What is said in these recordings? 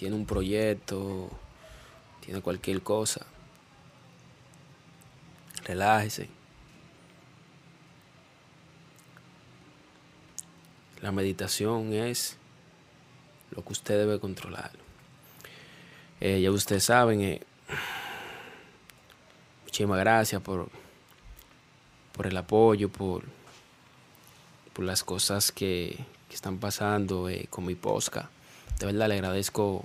tiene un proyecto, tiene cualquier cosa, relájese. La meditación es lo que usted debe controlar. Eh, ya ustedes saben, eh, muchísimas gracias por, por el apoyo, por, por las cosas que, están pasando eh, con mi posca. De verdad le agradezco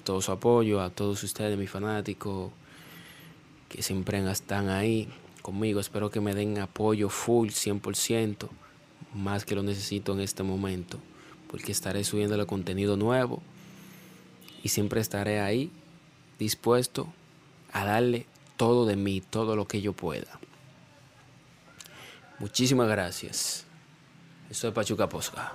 todo su apoyo, a todos ustedes, mis fanáticos, que siempre están ahí conmigo. Espero que me den apoyo full, 100%, más que lo necesito en este momento, porque estaré subiendo el contenido nuevo y siempre estaré ahí dispuesto a darle todo de mí, todo lo que yo pueda. Muchísimas gracias. Esto es Pachuca Posca.